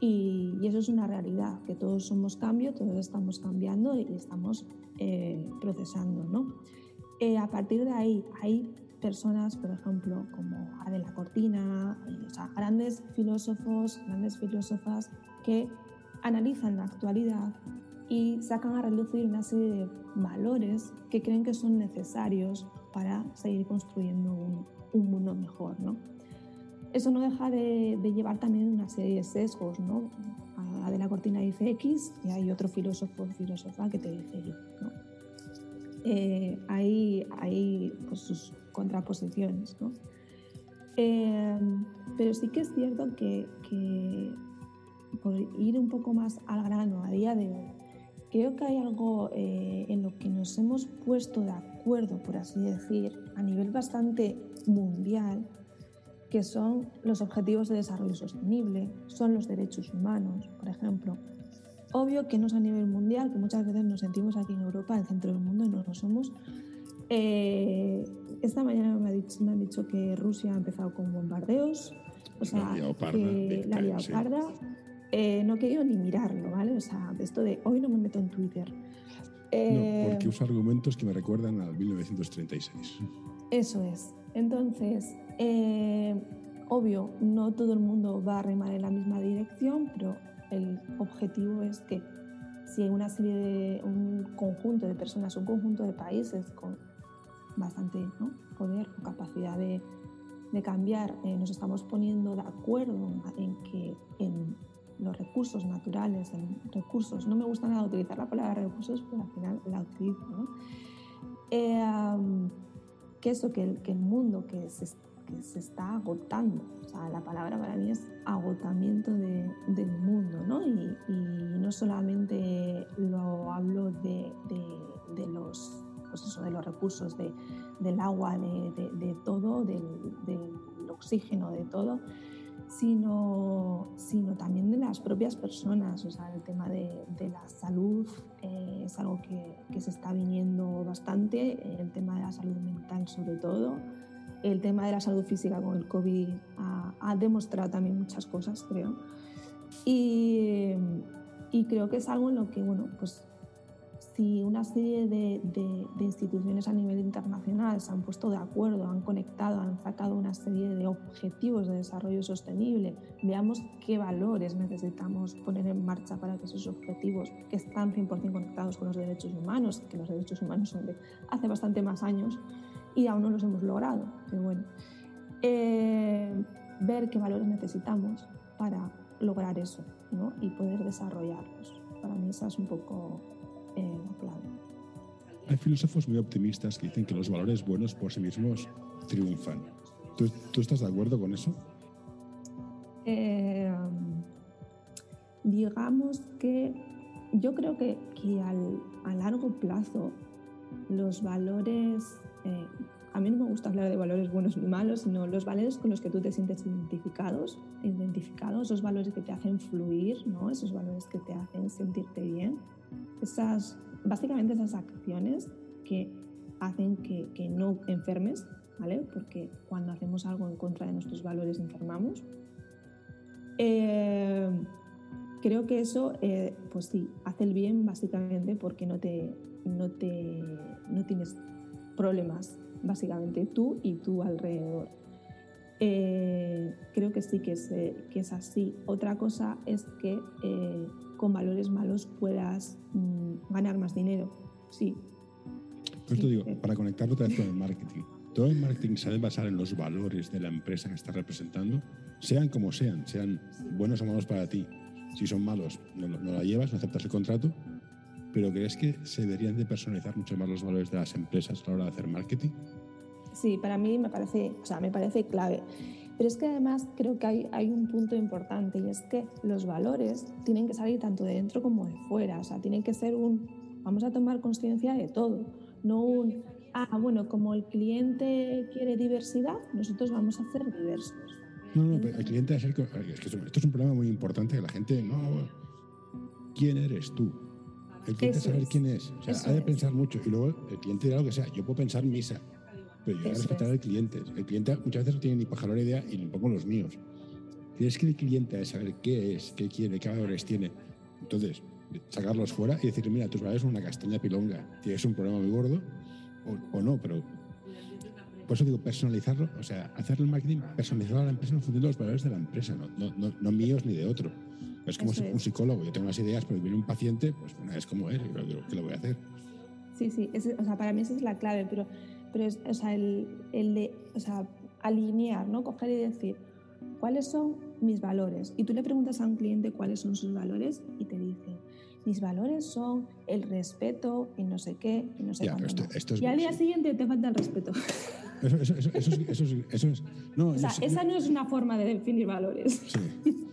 Y, y eso es una realidad, que todos somos cambio, todos estamos cambiando y estamos eh, procesando. ¿no? Eh, a partir de ahí, hay personas, por ejemplo, como Adela Cortina, o sea, grandes filósofos, grandes filósofas que analizan la actualidad y sacan a relucir una serie de valores que creen que son necesarios para seguir construyendo un, un mundo mejor. ¿no? Eso no deja de, de, llevar también una serie de sesgos. ¿no? A de la cortina dice X y hay otro filósofo filósofa que te dice Y. ¿no? Eh, hay, hay pues, sus contraposiciones. ¿no? Eh, pero sí que es cierto que, que, por ir un poco más al grano a día de hoy, creo que hay algo eh, en lo que nos hemos puesto de acuerdo, por así decir, a nivel bastante mundial, que son los objetivos de desarrollo sostenible, son los derechos humanos, por ejemplo. Obvio que no es a nivel mundial, que muchas veces nos sentimos aquí en Europa, en el centro del mundo, y no lo somos. Eh, esta mañana me, ha dicho, me, han dicho que Rusia ha empezado con bombardeos, o sea, La leoparda, que la leoparda, eh, no he querido ni mirarlo, ¿vale? O sea, esto de hoy no me meto en Twitter. Eh, No, porque usa argumentos que me recuerdan al 1936. Eso es. Entonces, eh, obvio, no todo el mundo va a remar en la misma dirección, pero el objetivo es que si hay una serie de un conjunto de personas, un conjunto de países con bastante poder o capacidad de, de cambiar, eh, nos estamos poniendo de acuerdo en que en los recursos naturales, en recursos, no me gusta nada utilizar la palabra recursos, pero al final la utilizo, ¿no? Eh, que eso, que el, que el mundo que se, que se, está agotando, o sea, la palabra para mí es agotamiento de, del mundo, ¿no? Y, no solamente lo hablo de, de, de los, pues de los recursos, de, del agua, de, de todo, del, del, oxígeno, de todo, sino, sino también de las propias personas, o sea, el tema de, la salud eh, es algo que, que, se está viniendo bastante, el tema de la salud mental sobre todo, el tema de la salud física con el COVID ha, ha demostrado también muchas cosas, creo. Y, y, creo que es algo en lo que, bueno, pues si una serie de, de, instituciones a nivel internacional se han puesto de acuerdo, han conectado, han sacado una serie de objetivos de desarrollo sostenible, veamos qué valores necesitamos poner en marcha para que esos objetivos, que están 100% conectados con los derechos humanos, que los derechos humanos son de hace bastante más años, y aún no los hemos logrado. Pero bueno, eh, ver qué valores necesitamos para lograr eso ¿no? y poder desarrollarlos. Para mí esa es un poco eh. Hay filósofos muy optimistas que dicen que los valores buenos por sí mismos triunfan. ¿Tú, tú estás de acuerdo con eso? Eh, digamos que yo creo que, que al, a largo plazo los valores eh, a mí no me gusta hablar de valores buenos ni malos, sino los valores con los que tú te sientes identificados, identificados esos valores que te hacen fluir, ¿no? esos valores que te hacen sentirte bien, esas, básicamente esas acciones que hacen que, no enfermes, ¿vale? porque cuando hacemos algo en contra de nuestros valores enfermamos. Eh, creo que eso, eh, pues sí, hace el bien básicamente porque no, te, no, te, no tienes problemas, básicamente tú y tú alrededor. Eh, creo que sí que es, que es, así. Otra cosa es que con valores malos puedas mm, ganar más dinero. Sí. Pues te digo, para conectarlo otra vez con el marketing. Todo el marketing se debe basar en los valores de la empresa que estás representando, sean como sean, sean buenos o malos para ti. Si son malos, no, no la llevas, no aceptas el contrato, pero ¿crees que se deberían de personalizar mucho más los valores de las empresas a la hora de hacer marketing? Sí, para mí me parece, o sea, me parece clave. Pero es que además creo que hay, hay, un punto importante y es que los valores tienen que salir tanto de dentro como de fuera. O sea, tienen que ser un, vamos a tomar conciencia de todo, no un, ah, bueno, como el cliente quiere diversidad, nosotros vamos a ser diversos. No, no, el cliente es, el, es que esto es un problema muy importante que la gente, no, ¿quién eres tú? El cliente saber es. quién es. O sea, Eso ha de pensar es. mucho. Y luego el cliente dirá lo que sea. Yo puedo pensar misa, pero yo voy a respetar al cliente. El cliente muchas veces no tiene ni pajarora idea y pongo los míos. Tienes que el cliente a saber qué es, qué quiere, qué valores tiene. Entonces, sacarlos fuera y decir, mira, tus valores son una castaña pilonga. Tienes un problema muy gordo o, o no, pero por eso digo personalizarlo, o sea, hacer el marketing personalizado a la empresa en función de los valores de la empresa, no, no, no, no míos ni de otro. Es como si- un es. psicólogo, yo tengo unas ideas, pero viene un paciente, pues bueno, es como él, y lo- ¿qué le voy a hacer? Sí, sí, ese- o sea, para mí esa es la clave, pero, pero es, o sea, el, el de o sea, alinear, ¿no? Coger y decir, ¿cuáles son mis valores? Y tú le preguntas a un cliente cuáles son sus valores y te dice, mis valores son el respeto y no sé qué y no sé Ya, pero cuánto esto- más". esto es Y al día bullshit. siguiente te falta el respeto. Eso, eso, eso, eso, es- no, o sea, yo sé- esa no es una forma de definir valores. Sí.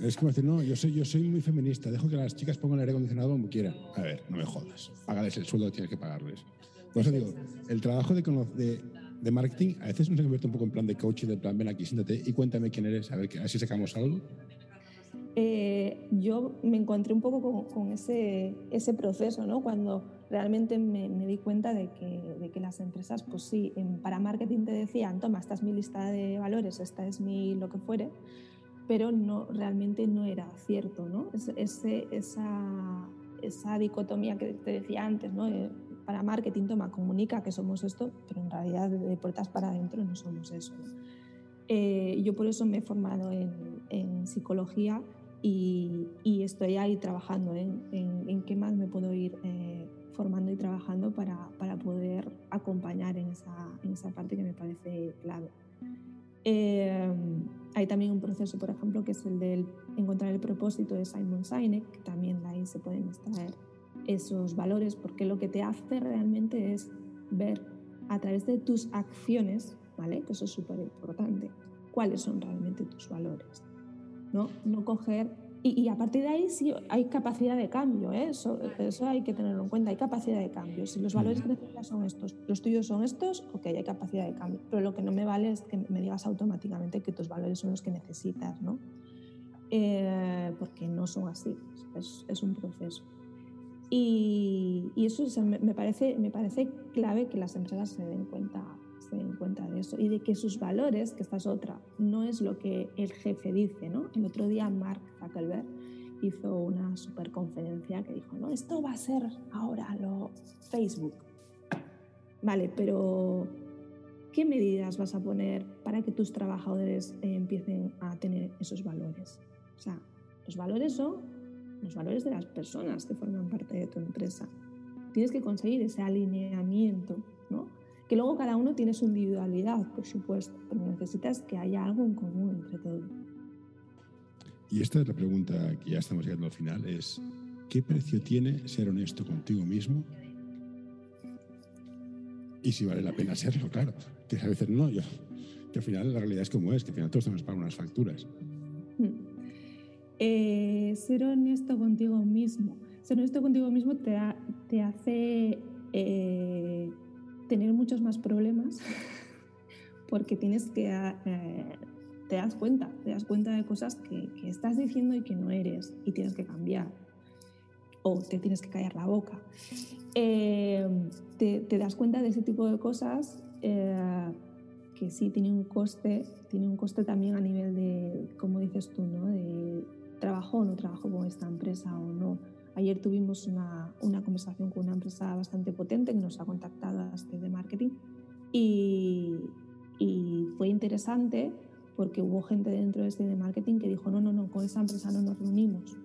Es como decir, no, yo soy, yo soy muy feminista, dejo que las chicas pongan el aire acondicionado como quieran. A ver, no me jodas. Págales el sueldo que tienes que pagarles. Por eso digo, el trabajo de, de, de marketing a veces no se convierte un poco en plan de coaching, de plan, ven aquí, siéntate y cuéntame quién eres, a ver, que así sacamos algo. Eh, yo me encontré un poco con, con ese, ese proceso, ¿no? Cuando realmente me, me di cuenta de que, de que las empresas, pues sí, en- para marketing te decían, toma, esta es mi lista de valores, esta es mi lo que fuere, pero no, realmente no era cierto, ¿no? Es- ese, esa, esa dicotomía que te decía antes, ¿no? Para marketing, toma, comunica que somos esto, pero en realidad de puertas para adentro no somos eso. Eh, yo por eso me he formado en, en psicología y, y estoy ahí trabajando en, en, en qué más me puedo ir eh, formando y trabajando para, para poder acompañar esa, en esa parte que me parece clave. Eh, hay también un proceso, por ejemplo, que es el de encontrar el propósito de Simon Sinek, que también de ahí se pueden extraer esos valores, porque lo que te hace realmente es ver a través de tus acciones, ¿vale? Que eso es súper importante, cuáles son realmente tus valores. ¿no? No coger. Y, y, a partir de ahí sí hay capacidad de cambio, ¿eh? eso, eso, hay que tenerlo en cuenta, hay capacidad de cambio. Si los valores que necesitas son estos, los tuyos son estos, ok, hay capacidad de cambio. Pero lo que no me vale es que me digas automáticamente que tus valores son los que necesitas, ¿no? Eh, porque no son así, es, es un proceso. Y, eso es, me, parece, me parece clave que las empresas se den cuenta se den cuenta de eso y de que sus valores, que esta es otra, no es lo que el jefe dice, ¿no? El otro día Mark Zuckerberg hizo una super conferencia que dijo, no, esto va a ser ahora lo Facebook. Vale, pero ¿qué medidas vas a poner para que tus trabajadores eh, empiecen a tener esos valores? O sea, los valores son los valores de las personas que forman parte de tu empresa. Tienes que conseguir ese alineamiento, ¿no? Que luego cada uno tiene su individualidad, por supuesto, pero necesitas que haya algo en común entre todos. Y esta es la pregunta que ya estamos llegando al final, es ¿qué precio tiene ser honesto contigo mismo? Y si vale la pena serlo, claro. Que a veces no, yo, que al final la realidad es como es, que al final todos tenemos pagar unas facturas. Hmm. Eh, ser honesto contigo mismo. Ser honesto contigo mismo te, te hace eh, tener muchos más problemas porque tienes que eh, te das cuenta, te das cuenta de cosas que, que, estás diciendo y que no eres y tienes que cambiar o te tienes que callar la boca. Te, te, das cuenta de ese tipo de cosas que sí tiene un coste, tiene un coste también a nivel de, como dices tú, ¿no? De trabajo o no trabajo con esta empresa o no. Ayer tuvimos una, una, conversación con una empresa bastante potente que nos ha contactado a este de marketing y, y, fue interesante porque hubo gente dentro de este de marketing que dijo, no, no, no, con esa empresa no nos reunimos,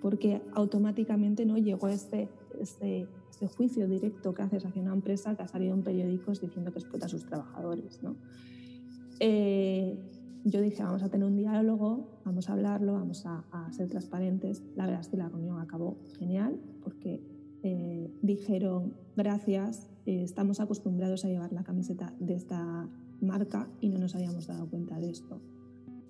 porque automáticamente no llegó este, este, este juicio directo que haces hacia una empresa que ha salido en periódicos diciendo que explota a sus trabajadores. ¿no? Eh, yo dije, vamos a tener un diálogo, vamos a hablarlo, vamos a, a ser transparentes. La verdad es que la reunión acabó genial porque eh, dijeron, gracias, eh, estamos acostumbrados a llevar la camiseta de esta marca y no nos habíamos dado cuenta de esto.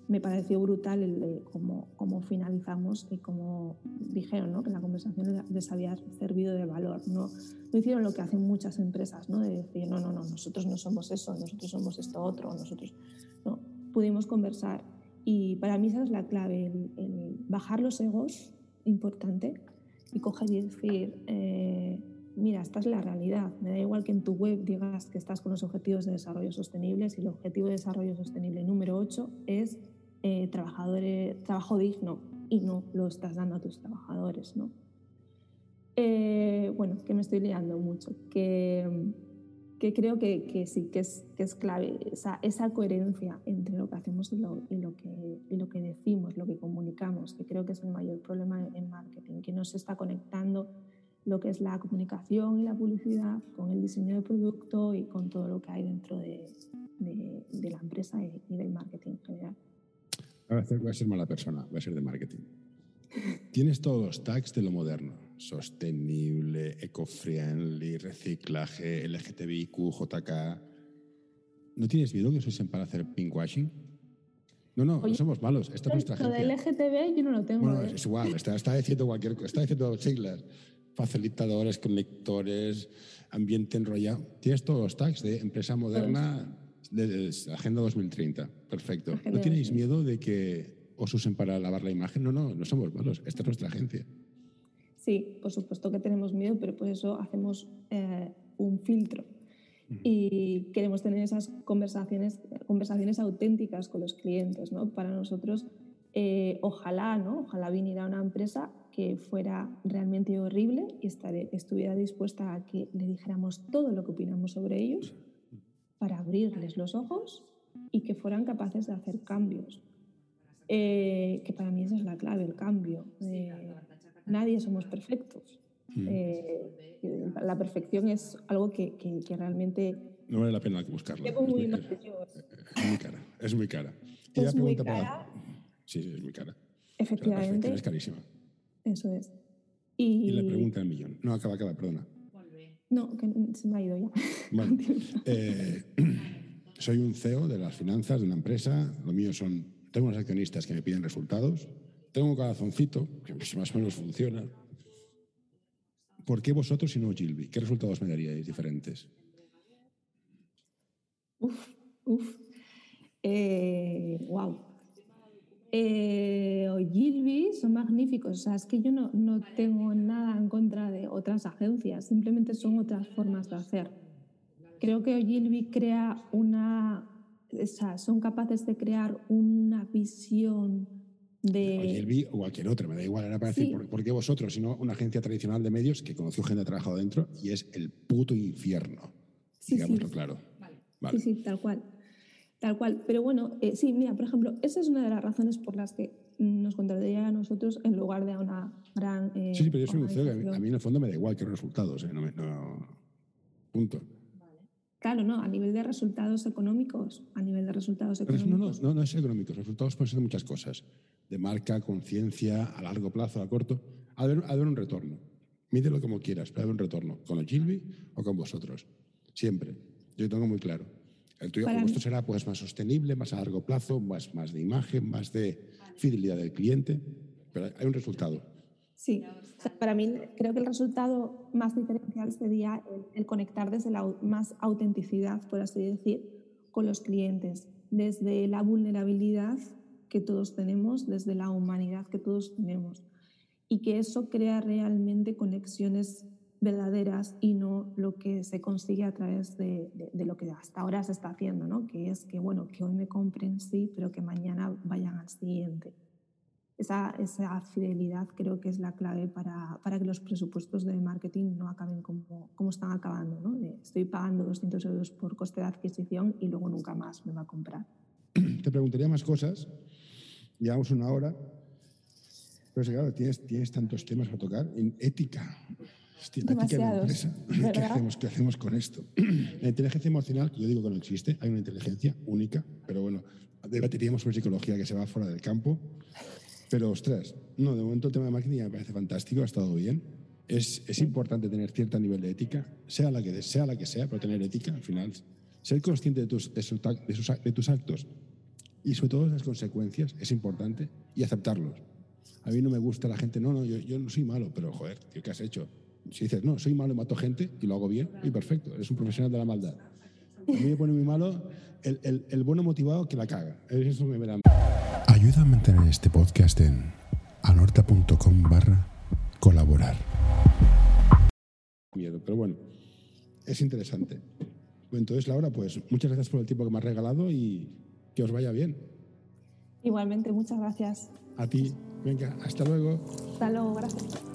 Me pareció brutal el cómo, cómo finalizamos y cómo dijeron ¿no? que la conversación les había servido de valor. No, no hicieron lo que hacen muchas empresas, ¿no? de decir, no, no, no, nosotros no somos eso, nosotros somos esto otro, nosotros... No, pudimos conversar. Y para mí esa es la clave, el, el bajar los egos, importante, y coger y decir, eh, mira, esta es la realidad. Me da igual que en tu web digas que estás con los objetivos de desarrollo sostenible, si el objetivo de desarrollo sostenible número 8 es eh, trabajadores, trabajo digno y no lo estás dando a tus trabajadores, ¿no? Eh, bueno, que me estoy liando mucho. Que, que creo que, que sí, que es, que es clave, esa, esa coherencia entre lo que hacemos y lo, y, lo que, y lo que decimos, lo que comunicamos, que creo que es el mayor problema en marketing, que no se está conectando lo que es la comunicación y la publicidad con el diseño de producto y con todo lo que hay dentro de, de, de la empresa y, y, del marketing en general. Voy a ser mala persona, voy a ser de marketing. Tienes todos los tags de lo moderno, sostenible, eco-friendly, reciclaje, LGTBIQ, JK. ¿No tienes miedo que se usen para hacer pinkwashing? No, no, no somos malos. Esta es nuestra Lo agencia. de LGTB yo no lo tengo. Bueno, ¿eh? es igual, está, está diciendo cualquier cosa, está diciendo siglas. Facilitadores, conectores, ambiente enrollado. Tienes todos los tags de empresa moderna de, Agenda 2030. Perfecto. Agenda ¿No tenéis 2030. miedo de que os usen para lavar la imagen? No, no, no somos malos. Esta es nuestra agencia. Sí, por supuesto que tenemos miedo, pero por eso hacemos eh, un filtro. Y queremos tener esas conversaciones, conversaciones auténticas con los clientes. ¿no? Para nosotros, eh, ojalá, ¿no? ojalá viniera una empresa que fuera realmente horrible y estaré- estuviera dispuesta a que le dijéramos todo lo que opinamos sobre ellos para abrirles los ojos y que fueran capaces de hacer cambios. Eh, que para mí esa es la clave, el cambio. Eh, nadie somos perfectos. Mm. Eh, la perfección es algo que, que- que realmente No vale la pena buscarla. Es muy muy, mal es muy cara. Es muy cara. Y Es la muy pregunta para- cara. Sí, sí, es muy cara. O sea, la Efectivamente, es carísima. eso es. Y Y, la pregunta del millón. No, acaba, acaba, perdona. No, que se me ha ido ya. Bueno, eh, soy un CEO de las finanzas de una empresa. Lo mío son. Tengo unos accionistas que me piden resultados. Tengo un corazoncito que pues, más o menos funciona. ¿Por qué vosotros y no Gilby? ¿Qué resultados me daríais diferentes? Uf, uf. Eh, wow. Eh, Ogilvy son magníficos. O sea, es que yo no, no tengo nada en contra de otras agencias, simplemente son otras formas de hacer. Creo que Ogilvy crea una. O sea, son capaces de crear una visión de. O Gilby o cualquier otra, me da igual. Era para decir, Sí. ¿por, por qué vosotros? Sino una agencia tradicional de medios que conoció gente que ha trabajado dentro y es el puto infierno. Sí, digámoslo sí. claro. Vale. Sí, sí, tal cual. Tal cual. Pero bueno, eh, sí, mira, por ejemplo, esa es una de las razones por las que nos contrataría a nosotros en lugar de a una gran. eh, Sí, sí, pero yo soy un CEO que a mí, a mí en el fondo me da igual que los resultados. ¿eh? No me- no- punto. Claro, no, a nivel de resultados económicos, a nivel de resultados eso no, no, económicos. no, no es económico. Los resultados pueden ser muchas cosas. De marca, conciencia, a largo plazo, a corto. Ha de haber, un retorno. Mídelo como quieras, pero ha de haber un retorno. ¿Con los Gilby o con vosotros? Siempre. Yo tengo muy claro. El tuyo, vuestro mí- será pues, más sostenible, más a largo plazo, más, más de imagen, más de fidelidad del cliente. Pero hay un resultado. Sí, o sea, para mí creo que el resultado más diferencial sería el, el conectar desde la más autenticidad, por así decir, con los clientes, desde la vulnerabilidad que todos tenemos, desde la humanidad que todos tenemos, y que eso crea realmente conexiones verdaderas y no lo que se consigue a través de, de- de lo que hasta ahora se está haciendo, ¿no? que es que, bueno, que hoy me compren, sí, pero que mañana vayan al siguiente esa, esa fidelidad creo que es la clave para, para que los presupuestos de marketing no acaben como, como están acabando. ¿no? De, estoy pagando 200 euros por coste de adquisición y luego nunca más me va a comprar. Te preguntaría más cosas. Llevamos una hora. Pero claro, tienes, tienes tantos temas a tocar. En ética. Hostia, la ética Demasiados, empresa. ¿Qué hacemos, ¿Qué hacemos con esto? La inteligencia emocional, que yo digo que no existe, hay una inteligencia única, pero bueno, debatiríamos sobre psicología que se va fuera del campo. Pero ostras, no, de momento el tema de marketing me parece fantástico, ha estado bien. Es, es importante tener cierto nivel de ética, sea la que sea, la que sea, pero tener ética al final. Ser consciente de tus, de sus, de sus- de tus actos y sobre todo las consecuencias es importante y aceptarlos. A mí no me gusta la gente, no, no, yo, yo no soy malo, pero joder, tío, ¿qué has hecho? Si dices, no, soy malo y mato gente y lo hago bien, y perfecto, eres un profesional de la maldad. A mí me pone muy malo el, el, el bueno motivado que la caga. Eso me verá. Ayuda a mantener este podcast en anorta.com barra colaborar. miedo. Pero bueno, es interesante. Entonces, Laura, pues muchas gracias por el tiempo que me has regalado y que os vaya bien. Igualmente, muchas gracias. A ti, venga, hasta luego. Hasta luego, gracias.